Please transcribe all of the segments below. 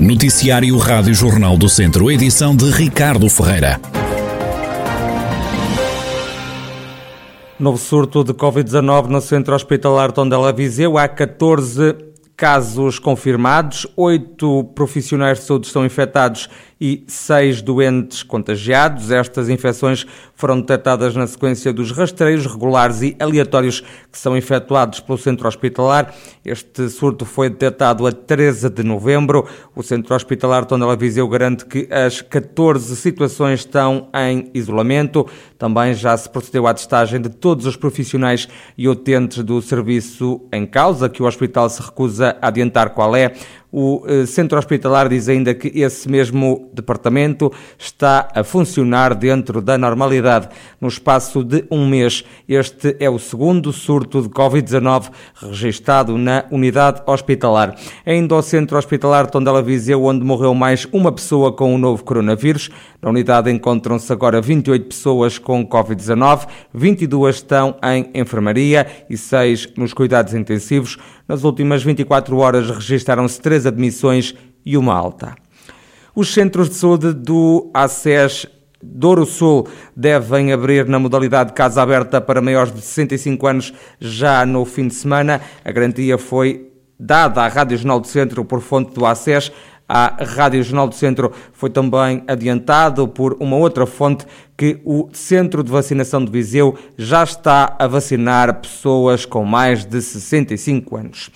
Noticiário Rádio Jornal do Centro, edição de Ricardo Ferreira. Novo surto de Covid-19 no Centro Hospitalar Tondela Viseu. Há 14 casos confirmados, oito profissionais de saúde estão infectados e seis doentes contagiados. Estas infecções foram detectadas na sequência dos rastreios regulares e aleatórios que são efetuados pelo centro hospitalar. Este surto foi detectado a 13 de novembro. O centro hospitalar Tondela Viseu garante que as 14 situações estão em isolamento. Também já se procedeu à testagem de todos os profissionais e utentes do serviço em causa, que o hospital se recusa a adiantar qual é. O eh, centro hospitalar diz ainda que esse mesmo departamento está a funcionar dentro da normalidade no espaço de um mês. Este é o segundo surto de Covid-19 registado na unidade hospitalar. Ainda ao centro hospitalar Tondela Viseu, onde morreu mais uma pessoa com o novo coronavírus. Na unidade encontram-se agora 28 pessoas com Covid-19, 22 estão em enfermaria e 6 nos cuidados intensivos. Nas últimas 24 horas registaram-se três admissões e uma alta. Os centros de saúde do ACES Douro Sul devem abrir na modalidade casa aberta para maiores de 65 anos já no fim de semana. A garantia foi dada à Rádio Jornal do Centro por fonte do ACES. A Rádio Jornal do Centro foi também adiantado por uma outra fonte que o Centro de Vacinação de Viseu já está a vacinar pessoas com mais de 65 anos.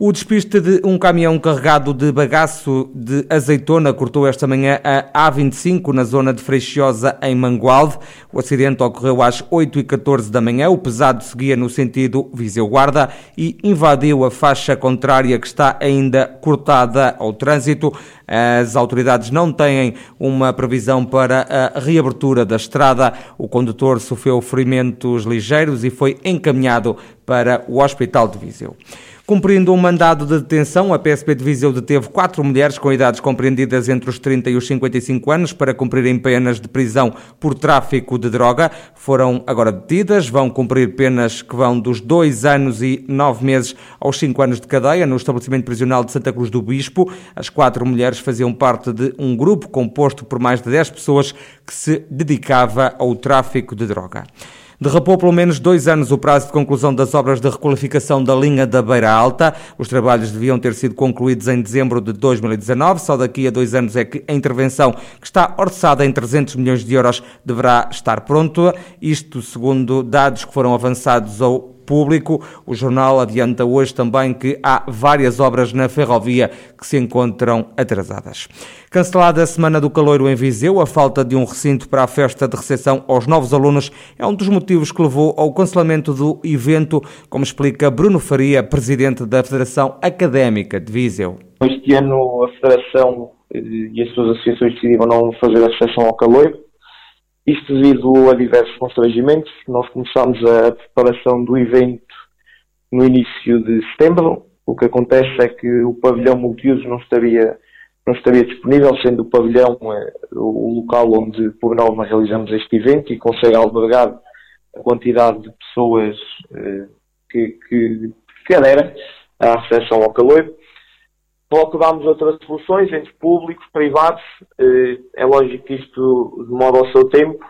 O despiste de um caminhão carregado de bagaço de azeitona cortou esta manhã a A25 na zona de Freixosa, em Mangualde. O acidente ocorreu às 8h14 da manhã. O pesado seguia no sentido Viseu-Guarda e invadiu a faixa contrária que está ainda cortada ao trânsito. As autoridades não têm uma previsão para a reabertura da estrada. O condutor sofreu ferimentos ligeiros e foi encaminhado para o Hospital de Viseu. Cumprindo um mandado de detenção, a PSP de Viseu deteve quatro mulheres com idades compreendidas entre os 30 e os 55 anos para cumprirem penas de prisão por tráfico de droga. Foram agora detidas, vão cumprir penas que vão dos dois anos e nove meses aos cinco anos de cadeia no estabelecimento prisional de Santa Cruz do Bispo. As quatro mulheres faziam parte de um grupo composto por mais de 10 pessoas que se dedicava ao tráfico de droga. Derrapou pelo menos dois anos o prazo de conclusão das obras de requalificação da linha da Beira Alta. Os trabalhos deviam ter sido concluídos em dezembro de 2019. Só daqui a dois anos é que a intervenção, que está orçada em 300 milhões de euros, deverá estar pronta. Isto segundo dados que foram avançados ao público. O jornal adianta hoje também que há várias obras na ferrovia que se encontram atrasadas. Cancelada a Semana do Caloiro em Viseu, a falta de um recinto para a festa de recepção aos novos alunos é um dos motivos que levou ao cancelamento do evento, como explica Bruno Faria, presidente da Federação Académica de Viseu. Este ano a Federação eh, e as suas associações decidiram não fazer a recepção ao caloiro, isto devido a diversos constrangimentos. Nós começámos a preparação do evento no início de setembro. O que acontece é que o pavilhão multiuso não estaria, não estaria disponível, sendo o pavilhão é, o local onde por norma realizamos este evento e consegue albergar a quantidade de pessoas eh, que, que, que aderem à recepção ao calor. Procurámos outras soluções entre públicos, privados. Eh, é lógico que isto demora o seu tempo.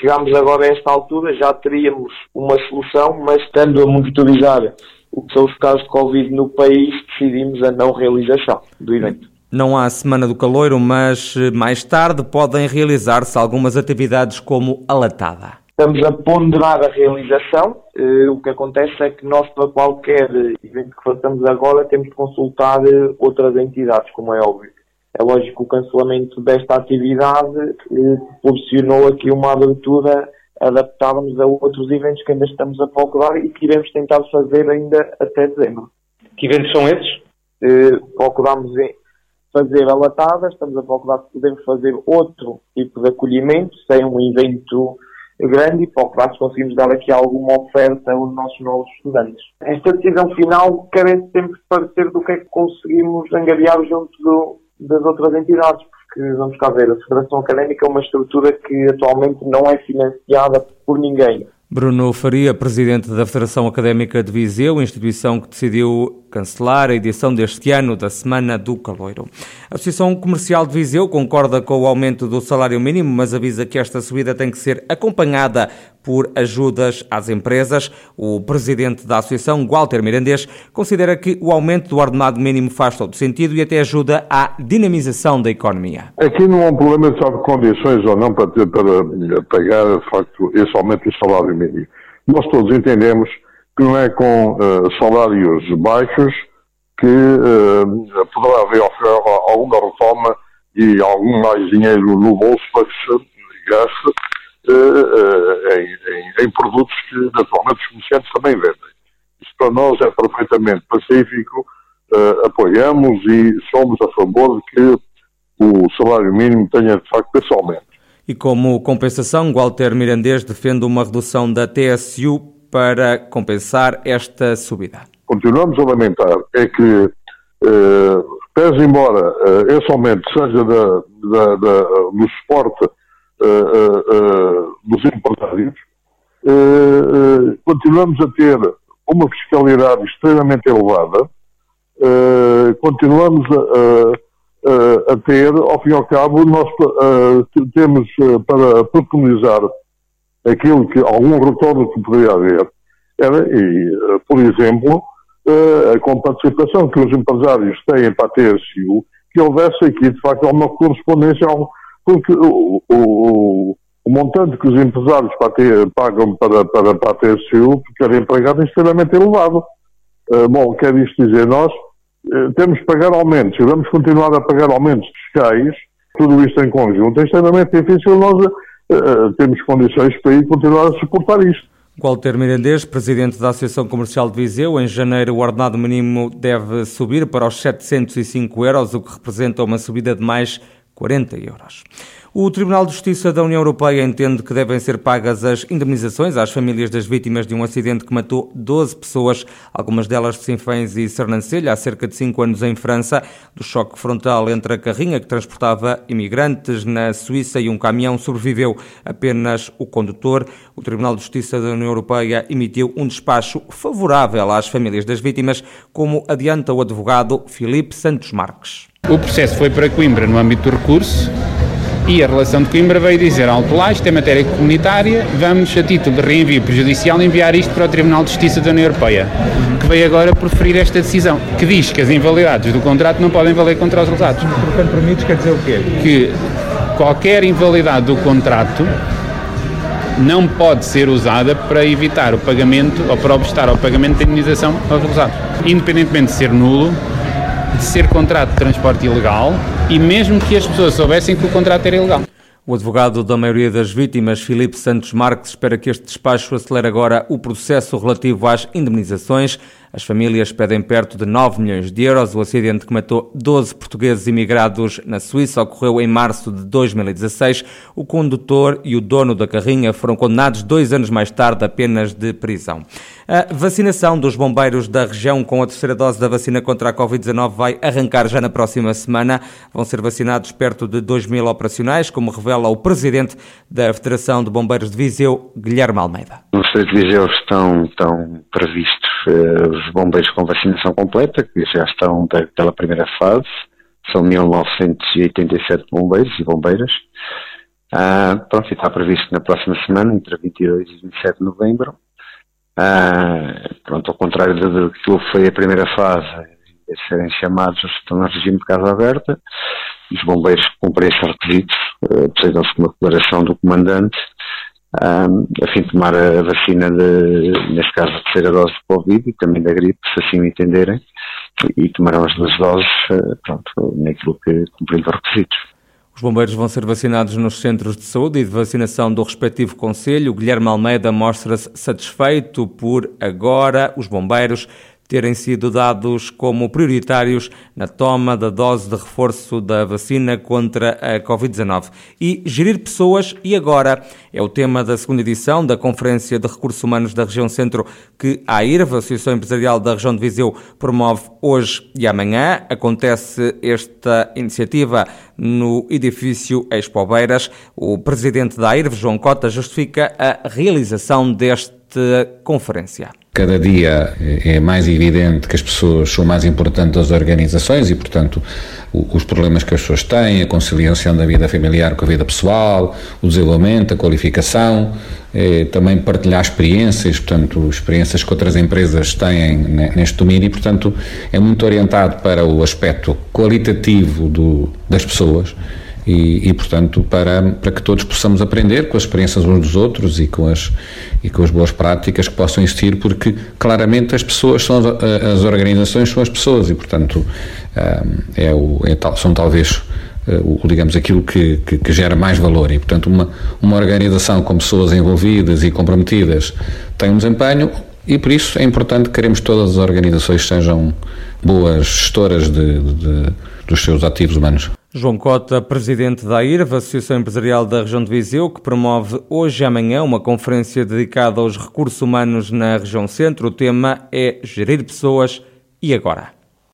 Chegámos agora a esta altura, já teríamos uma solução, mas estando a monitorizar o que são os casos de Covid no país, decidimos a não realização do evento. Não há Semana do Caloiro, mas eh, mais tarde podem realizar-se algumas atividades como a latada. Estamos a ponderar a realização. Uh, o que acontece é que nós, para qualquer evento que façamos agora, temos de consultar uh, outras entidades, como é óbvio. É lógico que o cancelamento desta atividade uh, proporcionou aqui uma abertura adaptávamos a outros eventos que ainda estamos a procurar e que iremos tentar fazer ainda até dezembro. Que eventos são esses? Uh, procuramos fazer a latada, estamos a procurar se podemos fazer outro tipo de acolhimento, sem um evento grande e para o que conseguimos dar aqui alguma oferta aos nossos novos estudantes. Esta decisão final carece sempre de parecer do que é que conseguimos angariar junto do, das outras entidades, porque vamos cá ver, a Federação Académica é uma estrutura que atualmente não é financiada por ninguém. Bruno Faria, presidente da Federação Académica de Viseu, instituição que decidiu cancelar a edição deste ano da Semana do Caloiro. A Associação Comercial de Viseu concorda com o aumento do salário mínimo, mas avisa que esta subida tem que ser acompanhada por ajudas às empresas. O presidente da Associação, Walter Mirandês, considera que o aumento do ordenado mínimo faz todo sentido e até ajuda à dinamização da economia. Aqui não há um problema de condições ou não para, ter, para pagar, de facto, esse aumento do salário mínimo. Nós todos entendemos que não é com uh, salários baixos que uh, poderá haver alguma reforma e algum mais dinheiro no bolso para que se gaste em, em, em, produtos que naturalmente os comerciantes também vendem. Isso para nós é perfeitamente pacífico, apoiamos e somos a favor de que o salário mínimo tenha de facto esse aumento. E como compensação, Walter Mirandês defende uma redução da TSU para compensar esta subida. Continuamos a lamentar é que, eh, pese embora eh, esse aumento seja da, da, da, do suporte eh, eh, eh dos empresários, eh, eh, continuamos a ter uma fiscalidade extremamente elevada, continuamos a uh, a ter, ao fim e ao cabo, nós temos para preconizar aquilo que, algum retorno que poderia haver, era, e, por exemplo, a participação que os empresários têm para a TSU, que houvesse aqui, de facto, uma correspondência ao, porque o, o, o montante que os empresários pagam para, para, para a TSU, porque era empregado, é extremamente elevado. Uh, bom, quer isto dizer, nós eh, temos que pagar aumentos e vamos continuar a pagar aumentos fiscais, tudo isto em conjunto, é extremamente difícil nós uh, temos condições para ir continuar a suportar isto. Walter Mirandês, presidente da Associação Comercial de Viseu, em janeiro o ordenado mínimo deve subir para os 705 euros, o que representa uma subida de mais 40 euros. O Tribunal de Justiça da União Europeia entende que devem ser pagas as indemnizações às famílias das vítimas de um acidente que matou 12 pessoas, algumas delas de Sinfãs e Sernancelha, há cerca de 5 anos em França, do choque frontal entre a carrinha que transportava imigrantes na Suíça e um caminhão sobreviveu apenas o condutor. O Tribunal de Justiça da União Europeia emitiu um despacho favorável às famílias das vítimas, como adianta o advogado Filipe Santos Marques. O processo foi para Coimbra no âmbito do recurso e a relação de Coimbra veio dizer alto lá, isto é matéria comunitária, vamos, a título de reenvio prejudicial, enviar isto para o Tribunal de Justiça da União Europeia, que veio agora proferir esta decisão, que diz que as invalidades do contrato não podem valer contra os resultados. Portanto, permites quer dizer o quê? Que qualquer invalidade do contrato não pode ser usada para evitar o pagamento ou para obstar ao pagamento da indenização aos resultados. Independentemente de ser nulo, de ser contrato de transporte ilegal e mesmo que as pessoas soubessem que o contrato era ilegal. O advogado da maioria das vítimas, Filipe Santos Marques, espera que este despacho acelere agora o processo relativo às indemnizações. As famílias pedem perto de 9 milhões de euros. O acidente que matou 12 portugueses imigrados na Suíça ocorreu em março de 2016. O condutor e o dono da carrinha foram condenados dois anos mais tarde apenas de prisão. A vacinação dos bombeiros da região com a terceira dose da vacina contra a Covid-19 vai arrancar já na próxima semana. Vão ser vacinados perto de 2 mil operacionais, como revela o presidente da Federação de Bombeiros de Viseu, Guilherme Almeida. Estado de Viseu estão, estão previstos os bombeiros com vacinação completa, que já estão da, pela primeira fase. São 1987 bombeiros e bombeiras. Uh, pronto, está previsto na próxima semana, entre 22 e 27 de novembro. Ah, pronto, ao contrário do que foi a primeira fase, de serem chamados, estão no regime de casa aberta, os bombeiros cumprem esses requisitos precisam-se de uma declaração do comandante um, a fim de tomar a vacina, de, neste caso a terceira dose de Covid e também da gripe, se assim o entenderem, e tomarão as duas doses, uh, pronto, naquilo que cumprindo os requisitos. Os bombeiros vão ser vacinados nos centros de saúde e de vacinação do respectivo Conselho. Guilherme Almeida mostra-se satisfeito por agora os bombeiros terem sido dados como prioritários na toma da dose de reforço da vacina contra a Covid-19. E gerir pessoas e agora é o tema da segunda edição da Conferência de Recursos Humanos da Região Centro que a AIRV, a Associação Empresarial da Região de Viseu, promove hoje e amanhã. Acontece esta iniciativa no edifício Expo Beiras. O presidente da AIRV, João Cota, justifica a realização desta conferência. Cada dia é mais evidente que as pessoas são mais importantes das organizações e, portanto, os problemas que as pessoas têm, a conciliação da vida familiar com a vida pessoal, o desenvolvimento, a qualificação, é, também partilhar experiências, portanto, experiências que outras empresas têm neste domínio e, portanto, é muito orientado para o aspecto qualitativo do, das pessoas e, e, portanto, para, para que todos possamos aprender com as experiências uns dos outros e com, as, e com as boas práticas que possam existir, porque claramente as pessoas são as, as organizações são as pessoas e, portanto, é o, é tal, são talvez eh, digamos, aquilo que, que, que, gera mais valor e, portanto, uma, uma organização com pessoas envolvidas e comprometidas tem um desempenho e, por isso, é importante que queremos que todas as organizações sejam boas gestoras de, de, de, dos seus ativos humanos. João Cota, presidente da IRV, Associação Empresarial da Região de Viseu, que promove hoje e amanhã uma conferência dedicada aos recursos humanos na região centro. O tema é gerir pessoas e agora.